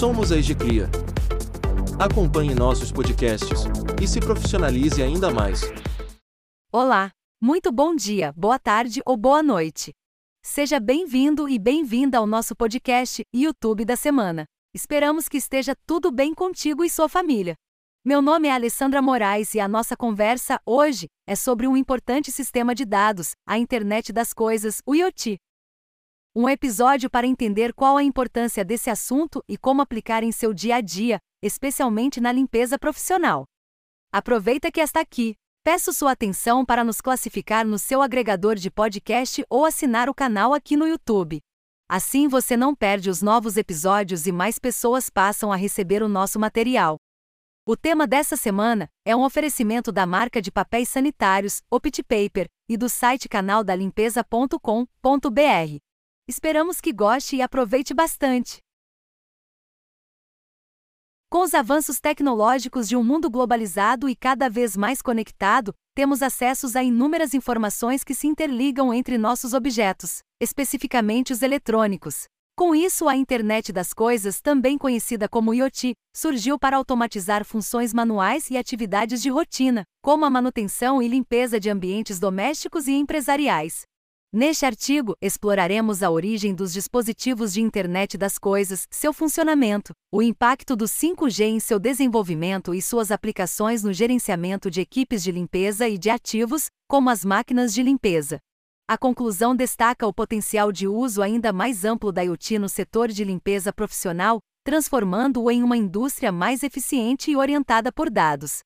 Somos a Egecria. Acompanhe nossos podcasts e se profissionalize ainda mais. Olá, muito bom dia, boa tarde ou boa noite. Seja bem-vindo e bem-vinda ao nosso podcast YouTube da semana. Esperamos que esteja tudo bem contigo e sua família. Meu nome é Alessandra Moraes e a nossa conversa hoje é sobre um importante sistema de dados, a Internet das Coisas, o IoT. Um episódio para entender qual a importância desse assunto e como aplicar em seu dia a dia, especialmente na limpeza profissional. Aproveita que está aqui. Peço sua atenção para nos classificar no seu agregador de podcast ou assinar o canal aqui no YouTube. Assim você não perde os novos episódios e mais pessoas passam a receber o nosso material. O tema dessa semana é um oferecimento da marca de papéis sanitários, Opt Paper, e do site canaldalimpeza.com.br. Esperamos que goste e aproveite bastante. Com os avanços tecnológicos de um mundo globalizado e cada vez mais conectado, temos acessos a inúmeras informações que se interligam entre nossos objetos, especificamente os eletrônicos. Com isso, a Internet das Coisas, também conhecida como IoT, surgiu para automatizar funções manuais e atividades de rotina, como a manutenção e limpeza de ambientes domésticos e empresariais. Neste artigo, exploraremos a origem dos dispositivos de Internet das Coisas, seu funcionamento, o impacto do 5G em seu desenvolvimento e suas aplicações no gerenciamento de equipes de limpeza e de ativos, como as máquinas de limpeza. A conclusão destaca o potencial de uso ainda mais amplo da IoT no setor de limpeza profissional, transformando-o em uma indústria mais eficiente e orientada por dados.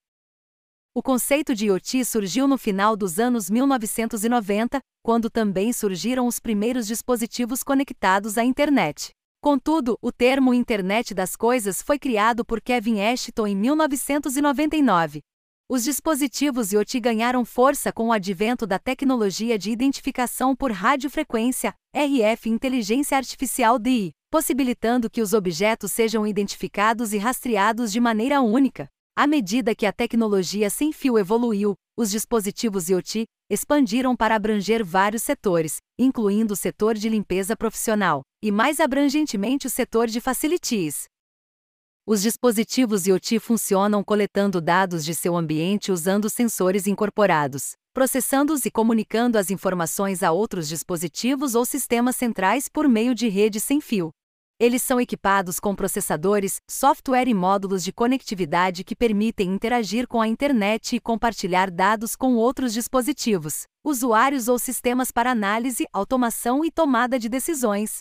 O conceito de IoT surgiu no final dos anos 1990, quando também surgiram os primeiros dispositivos conectados à internet. Contudo, o termo Internet das Coisas foi criado por Kevin Ashton em 1999. Os dispositivos IoT ganharam força com o advento da tecnologia de identificação por radiofrequência, RF Inteligência Artificial DI, possibilitando que os objetos sejam identificados e rastreados de maneira única. À medida que a tecnologia sem fio evoluiu, os dispositivos IoT expandiram para abranger vários setores, incluindo o setor de limpeza profissional e, mais abrangentemente, o setor de facilities. Os dispositivos IoT funcionam coletando dados de seu ambiente usando sensores incorporados, processando-os e comunicando as informações a outros dispositivos ou sistemas centrais por meio de rede sem fio. Eles são equipados com processadores, software e módulos de conectividade que permitem interagir com a internet e compartilhar dados com outros dispositivos, usuários ou sistemas para análise, automação e tomada de decisões.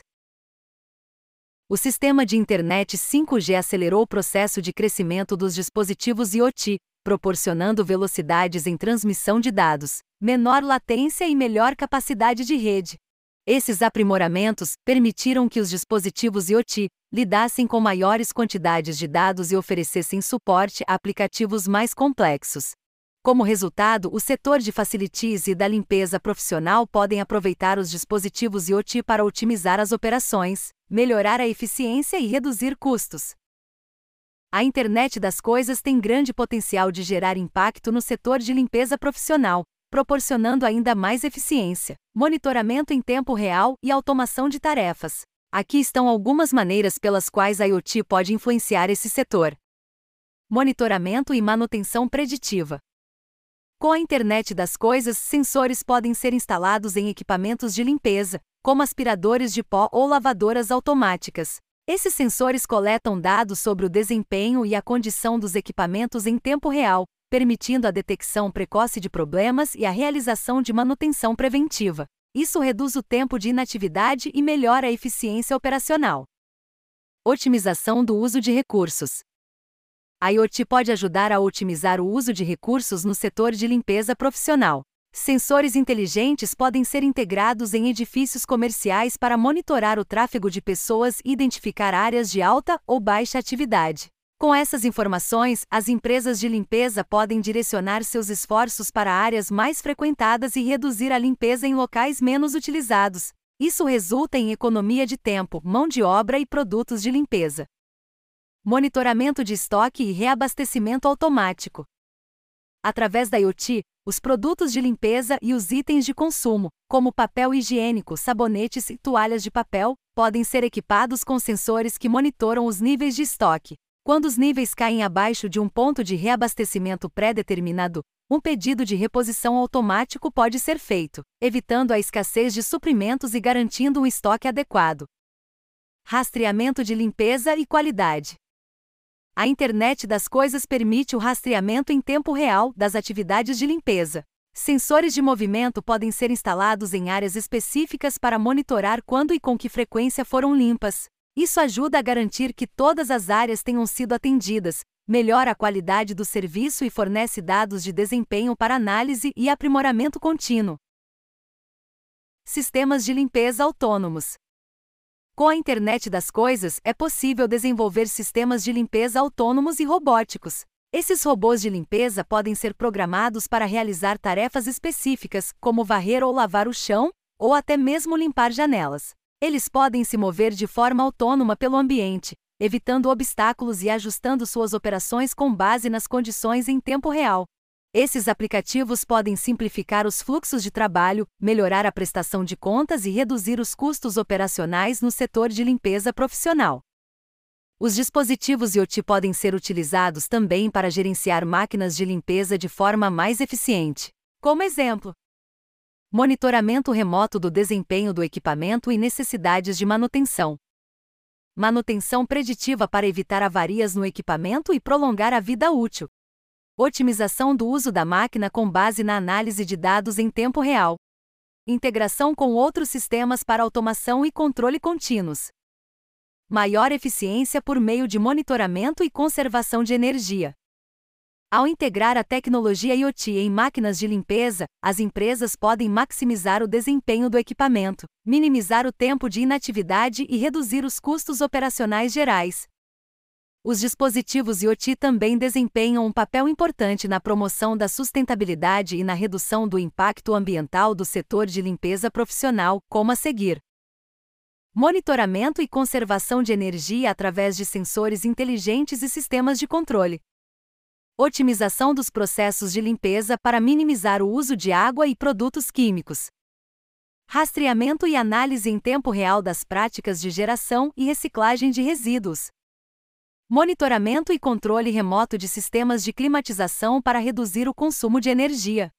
O sistema de internet 5G acelerou o processo de crescimento dos dispositivos IoT, proporcionando velocidades em transmissão de dados, menor latência e melhor capacidade de rede. Esses aprimoramentos permitiram que os dispositivos IoT lidassem com maiores quantidades de dados e oferecessem suporte a aplicativos mais complexos. Como resultado, o setor de facilities e da limpeza profissional podem aproveitar os dispositivos IoT para otimizar as operações, melhorar a eficiência e reduzir custos. A internet das coisas tem grande potencial de gerar impacto no setor de limpeza profissional, proporcionando ainda mais eficiência, monitoramento em tempo real e automação de tarefas. Aqui estão algumas maneiras pelas quais a IoT pode influenciar esse setor. Monitoramento e manutenção preditiva. Com a internet das coisas, sensores podem ser instalados em equipamentos de limpeza, como aspiradores de pó ou lavadoras automáticas. Esses sensores coletam dados sobre o desempenho e a condição dos equipamentos em tempo real, permitindo a detecção precoce de problemas e a realização de manutenção preventiva. Isso reduz o tempo de inatividade e melhora a eficiência operacional. Otimização do uso de recursos. A IoT pode ajudar a otimizar o uso de recursos no setor de limpeza profissional. Sensores inteligentes podem ser integrados em edifícios comerciais para monitorar o tráfego de pessoas e identificar áreas de alta ou baixa atividade. Com essas informações, as empresas de limpeza podem direcionar seus esforços para áreas mais frequentadas e reduzir a limpeza em locais menos utilizados. Isso resulta em economia de tempo, mão de obra e produtos de limpeza. Monitoramento de estoque e reabastecimento automático. Através da IoT, os produtos de limpeza e os itens de consumo, como papel higiênico, sabonetes e toalhas de papel, podem ser equipados com sensores que monitoram os níveis de estoque. Quando os níveis caem abaixo de um ponto de reabastecimento pré-determinado, um pedido de reposição automático pode ser feito, evitando a escassez de suprimentos e garantindo um estoque adequado. Rastreamento de limpeza e qualidade. A internet das coisas permite o rastreamento em tempo real das atividades de limpeza. Sensores de movimento podem ser instalados em áreas específicas para monitorar quando e com que frequência foram limpas. Isso ajuda a garantir que todas as áreas tenham sido atendidas, melhora a qualidade do serviço e fornece dados de desempenho para análise e aprimoramento contínuo. Sistemas de limpeza autônomos. Com a internet das coisas, é possível desenvolver sistemas de limpeza autônomos e robóticos. Esses robôs de limpeza podem ser programados para realizar tarefas específicas, como varrer ou lavar o chão, ou até mesmo limpar janelas. Eles podem se mover de forma autônoma pelo ambiente, evitando obstáculos e ajustando suas operações com base nas condições em tempo real. Esses aplicativos podem simplificar os fluxos de trabalho, melhorar a prestação de contas e reduzir os custos operacionais no setor de limpeza profissional. Os dispositivos IoT podem ser utilizados também para gerenciar máquinas de limpeza de forma mais eficiente. Como exemplo, monitoramento remoto do desempenho do equipamento e necessidades de manutenção. Manutenção preditiva para evitar avarias no equipamento e prolongar a vida útil. Otimização do uso da máquina com base na análise de dados em tempo real. Integração com outros sistemas para automação e controle contínuos. Maior eficiência por meio de monitoramento e conservação de energia. Ao integrar a tecnologia IoT em máquinas de limpeza, as empresas podem maximizar o desempenho do equipamento, minimizar o tempo de inatividade e reduzir os custos operacionais gerais, os dispositivos IoT também desempenham um papel importante na promoção da sustentabilidade e na redução do impacto ambiental do setor de limpeza profissional, como a seguir: monitoramento e conservação de energia através de sensores inteligentes e sistemas de controle. Otimização dos processos de limpeza para minimizar o uso de água e produtos químicos. Rastreamento e análise em tempo real das práticas de geração e reciclagem de resíduos. Monitoramento e controle remoto de sistemas de climatização para reduzir o consumo de energia.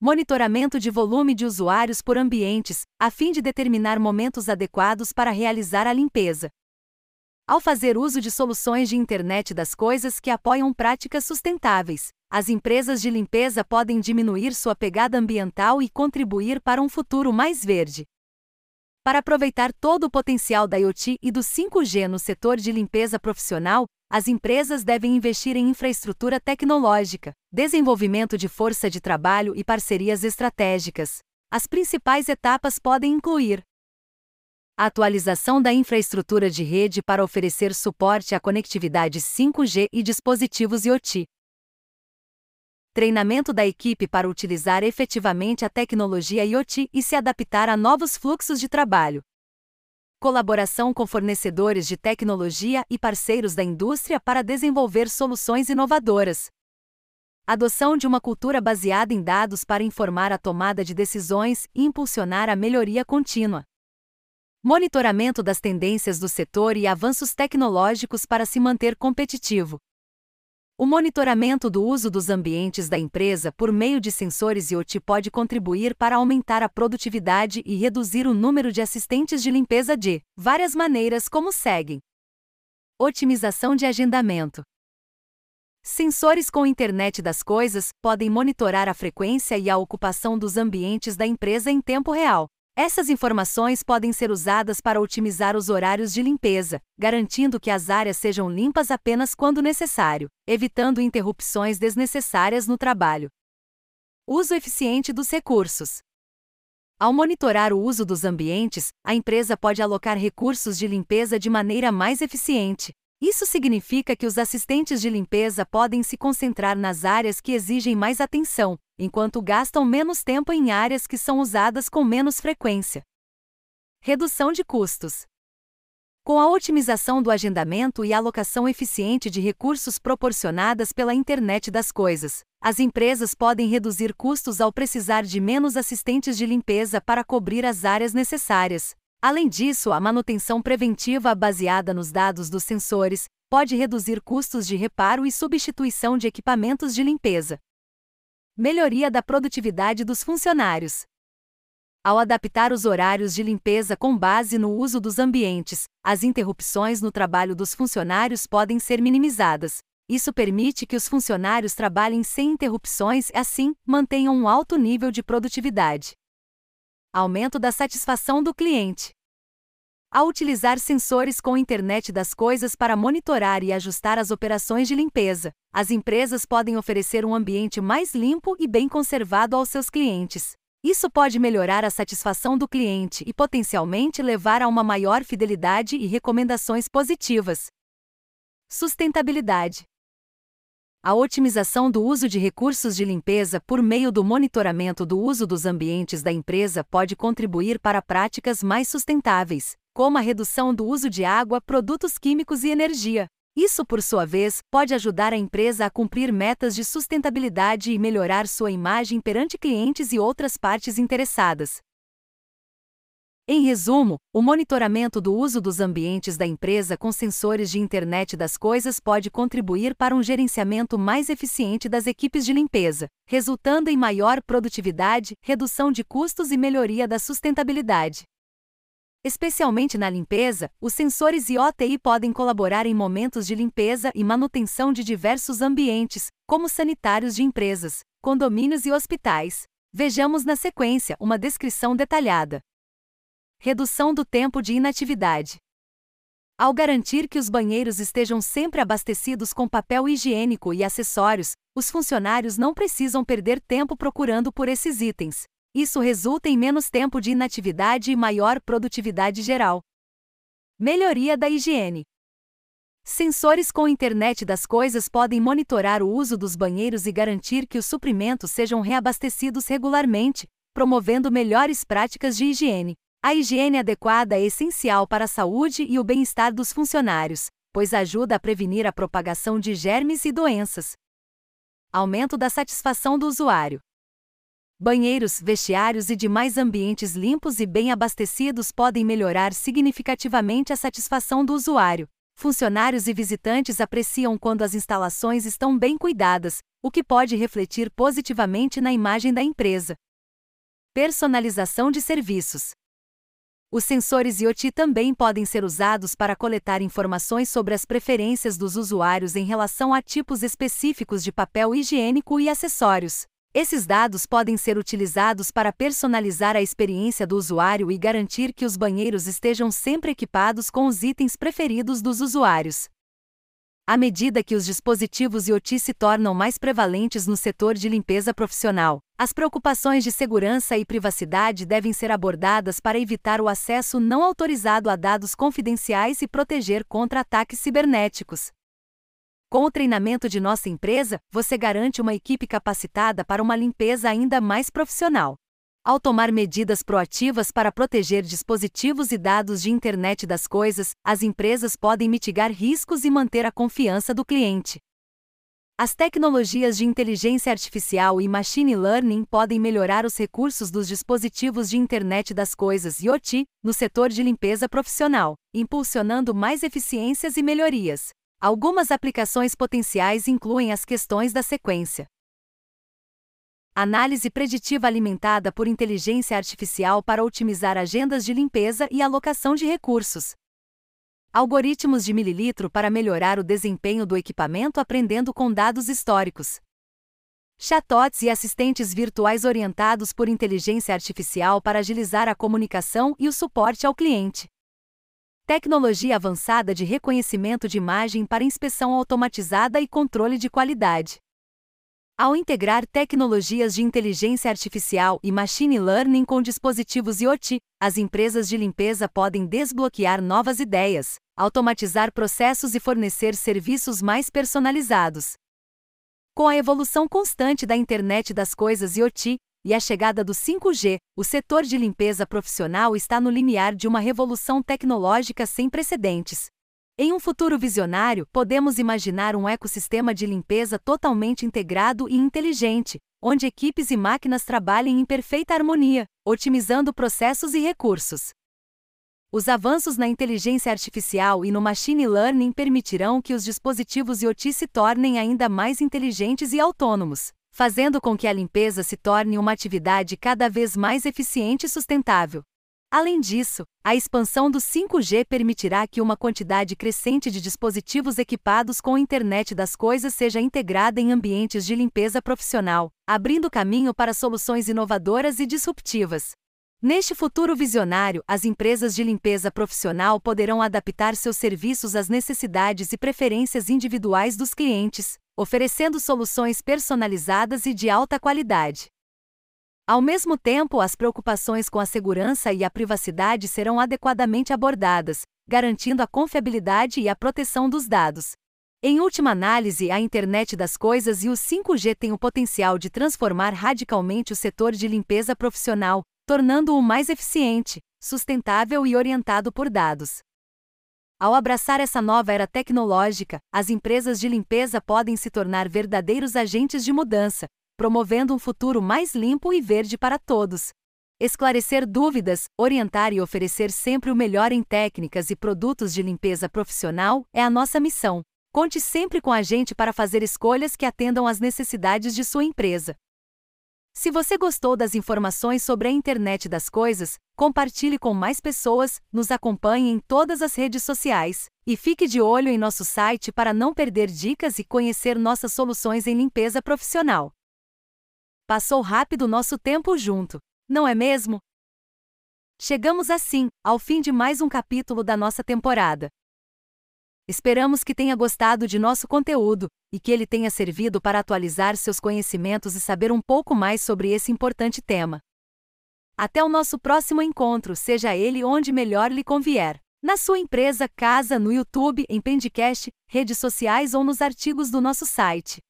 Monitoramento de volume de usuários por ambientes, a fim de determinar momentos adequados para realizar a limpeza. Ao fazer uso de soluções de internet das coisas que apoiam práticas sustentáveis, as empresas de limpeza podem diminuir sua pegada ambiental e contribuir para um futuro mais verde. Para aproveitar todo o potencial da IoT e do 5G no setor de limpeza profissional, as empresas devem investir em infraestrutura tecnológica, desenvolvimento de força de trabalho e parcerias estratégicas. As principais etapas podem incluir atualização da infraestrutura de rede para oferecer suporte à conectividade 5G e dispositivos IoT, treinamento da equipe para utilizar efetivamente a tecnologia IoT e se adaptar a novos fluxos de trabalho. Colaboração com fornecedores de tecnologia e parceiros da indústria para desenvolver soluções inovadoras. Adoção de uma cultura baseada em dados para informar a tomada de decisões e impulsionar a melhoria contínua. Monitoramento das tendências do setor e avanços tecnológicos para se manter competitivo. O monitoramento do uso dos ambientes da empresa por meio de sensores IoT pode contribuir para aumentar a produtividade e reduzir o número de assistentes de limpeza de várias maneiras, como seguem: otimização de agendamento. Sensores com internet das coisas podem monitorar a frequência e a ocupação dos ambientes da empresa em tempo real, essas informações podem ser usadas para otimizar os horários de limpeza, garantindo que as áreas sejam limpas apenas quando necessário, evitando interrupções desnecessárias no trabalho. Uso eficiente dos recursos. Ao monitorar o uso dos ambientes, a empresa pode alocar recursos de limpeza de maneira mais eficiente, isso significa que os assistentes de limpeza podem se concentrar nas áreas que exigem mais atenção, enquanto gastam menos tempo em áreas que são usadas com menos frequência. Redução de custos. Com a otimização do agendamento e alocação eficiente de recursos proporcionadas pela internet das coisas, as empresas podem reduzir custos ao precisar de menos assistentes de limpeza para cobrir as áreas necessárias. Além disso, a manutenção preventiva baseada nos dados dos sensores pode reduzir custos de reparo e substituição de equipamentos de limpeza. Melhoria da produtividade dos funcionários. Ao adaptar os horários de limpeza com base no uso dos ambientes, as interrupções no trabalho dos funcionários podem ser minimizadas. Isso permite que os funcionários trabalhem sem interrupções e, assim, mantenham um alto nível de produtividade. Aumento da satisfação do cliente. Ao utilizar sensores com internet das coisas para monitorar e ajustar as operações de limpeza, as empresas podem oferecer um ambiente mais limpo e bem conservado aos seus clientes. Isso pode melhorar a satisfação do cliente e potencialmente levar a uma maior fidelidade e recomendações positivas. Sustentabilidade. A otimização do uso de recursos de limpeza por meio do monitoramento do uso dos ambientes da empresa pode contribuir para práticas mais sustentáveis, como a redução do uso de água, produtos químicos e energia. Isso, por sua vez, pode ajudar a empresa a cumprir metas de sustentabilidade e melhorar sua imagem perante clientes e outras partes interessadas. Em resumo, o monitoramento do uso dos ambientes da empresa com sensores de internet das coisas pode contribuir para um gerenciamento mais eficiente das equipes de limpeza, resultando em maior produtividade, redução de custos e melhoria da sustentabilidade. Especialmente na limpeza, os sensores IoTI podem colaborar em momentos de limpeza e manutenção de diversos ambientes, como sanitários de empresas, condomínios e hospitais. Vejamos na sequência uma descrição detalhada. Redução do tempo de inatividade. Ao garantir que os banheiros estejam sempre abastecidos com papel higiênico e acessórios, os funcionários não precisam perder tempo procurando por esses itens. Isso resulta em menos tempo de inatividade e maior produtividade geral. Melhoria da higiene. Sensores com internet das coisas podem monitorar o uso dos banheiros e garantir que os suprimentos sejam reabastecidos regularmente, promovendo melhores práticas de higiene. A higiene adequada é essencial para a saúde e o bem-estar dos funcionários, pois ajuda a prevenir a propagação de germes e doenças. Aumento da satisfação do usuário. Banheiros, vestiários e demais ambientes limpos e bem abastecidos podem melhorar significativamente a satisfação do usuário. Funcionários e visitantes apreciam quando as instalações estão bem cuidadas, o que pode refletir positivamente na imagem da empresa. Personalização de serviços. Os sensores IoT também podem ser usados para coletar informações sobre as preferências dos usuários em relação a tipos específicos de papel higiênico e acessórios. Esses dados podem ser utilizados para personalizar a experiência do usuário e garantir que os banheiros estejam sempre equipados com os itens preferidos dos usuários. À medida que os dispositivos IoT se tornam mais prevalentes no setor de limpeza profissional, as preocupações de segurança e privacidade devem ser abordadas para evitar o acesso não autorizado a dados confidenciais e proteger contra ataques cibernéticos. Com o treinamento de nossa empresa, você garante uma equipe capacitada para uma limpeza ainda mais profissional. Ao tomar medidas proativas para proteger dispositivos e dados de internet das coisas, as empresas podem mitigar riscos e manter a confiança do cliente. As tecnologias de inteligência artificial e machine learning podem melhorar os recursos dos dispositivos de internet das coisas IoT no setor de limpeza profissional, impulsionando mais eficiências e melhorias. Algumas aplicações potenciais incluem as questões da sequência. Análise preditiva alimentada por inteligência artificial para otimizar agendas de limpeza e alocação de recursos. Algoritmos de mililitro para melhorar o desempenho do equipamento aprendendo com dados históricos. Chatots e assistentes virtuais orientados por inteligência artificial para agilizar a comunicação e o suporte ao cliente. Tecnologia avançada de reconhecimento de imagem para inspeção automatizada e controle de qualidade. Ao integrar tecnologias de inteligência artificial e machine learning com dispositivos IoT, as empresas de limpeza podem desbloquear novas ideias, automatizar processos e fornecer serviços mais personalizados. Com a evolução constante da internet das coisas IoT, e a chegada do 5G, o setor de limpeza profissional está no limiar de uma revolução tecnológica sem precedentes. Em um futuro visionário, podemos imaginar um ecossistema de limpeza totalmente integrado e inteligente, onde equipes e máquinas trabalhem em perfeita harmonia, otimizando processos e recursos. Os avanços na inteligência artificial e no machine learning permitirão que os dispositivos IoT se tornem ainda mais inteligentes e autônomos, fazendo com que a limpeza se torne uma atividade cada vez mais eficiente e sustentável. Além disso, a expansão do 5G permitirá que uma quantidade crescente de dispositivos equipados com a internet das coisas seja integrada em ambientes de limpeza profissional, abrindo caminho para soluções inovadoras e disruptivas. Neste futuro visionário, as empresas de limpeza profissional poderão adaptar seus serviços às necessidades e preferências individuais dos clientes, oferecendo soluções personalizadas e de alta qualidade. Ao mesmo tempo, as preocupações com a segurança e a privacidade serão adequadamente abordadas, garantindo a confiabilidade e a proteção dos dados. Em última análise, a internet das coisas e o 5G têm o potencial de transformar radicalmente o setor de limpeza profissional, tornando-o mais eficiente, sustentável e orientado por dados. Ao abraçar essa nova era tecnológica, as empresas de limpeza podem se tornar verdadeiros agentes de mudança, promovendo um futuro mais limpo e verde para todos. Esclarecer dúvidas, orientar e oferecer sempre o melhor em técnicas e produtos de limpeza profissional é a nossa missão. Conte sempre com a gente para fazer escolhas que atendam às necessidades de sua empresa. Se você gostou das informações sobre a internet das coisas, compartilhe com mais pessoas, nos acompanhe em todas as redes sociais e fique de olho em nosso site para não perder dicas e conhecer nossas soluções em limpeza profissional. Passou rápido nosso tempo junto, não é mesmo? Chegamos assim ao fim de mais um capítulo da nossa temporada. Esperamos que tenha gostado de nosso conteúdo e que ele tenha servido para atualizar seus conhecimentos e saber um pouco mais sobre esse importante tema. Até o nosso próximo encontro, seja ele onde melhor lhe convier. Na sua empresa, casa, no YouTube, em Pendcast, redes sociais ou nos artigos do nosso site.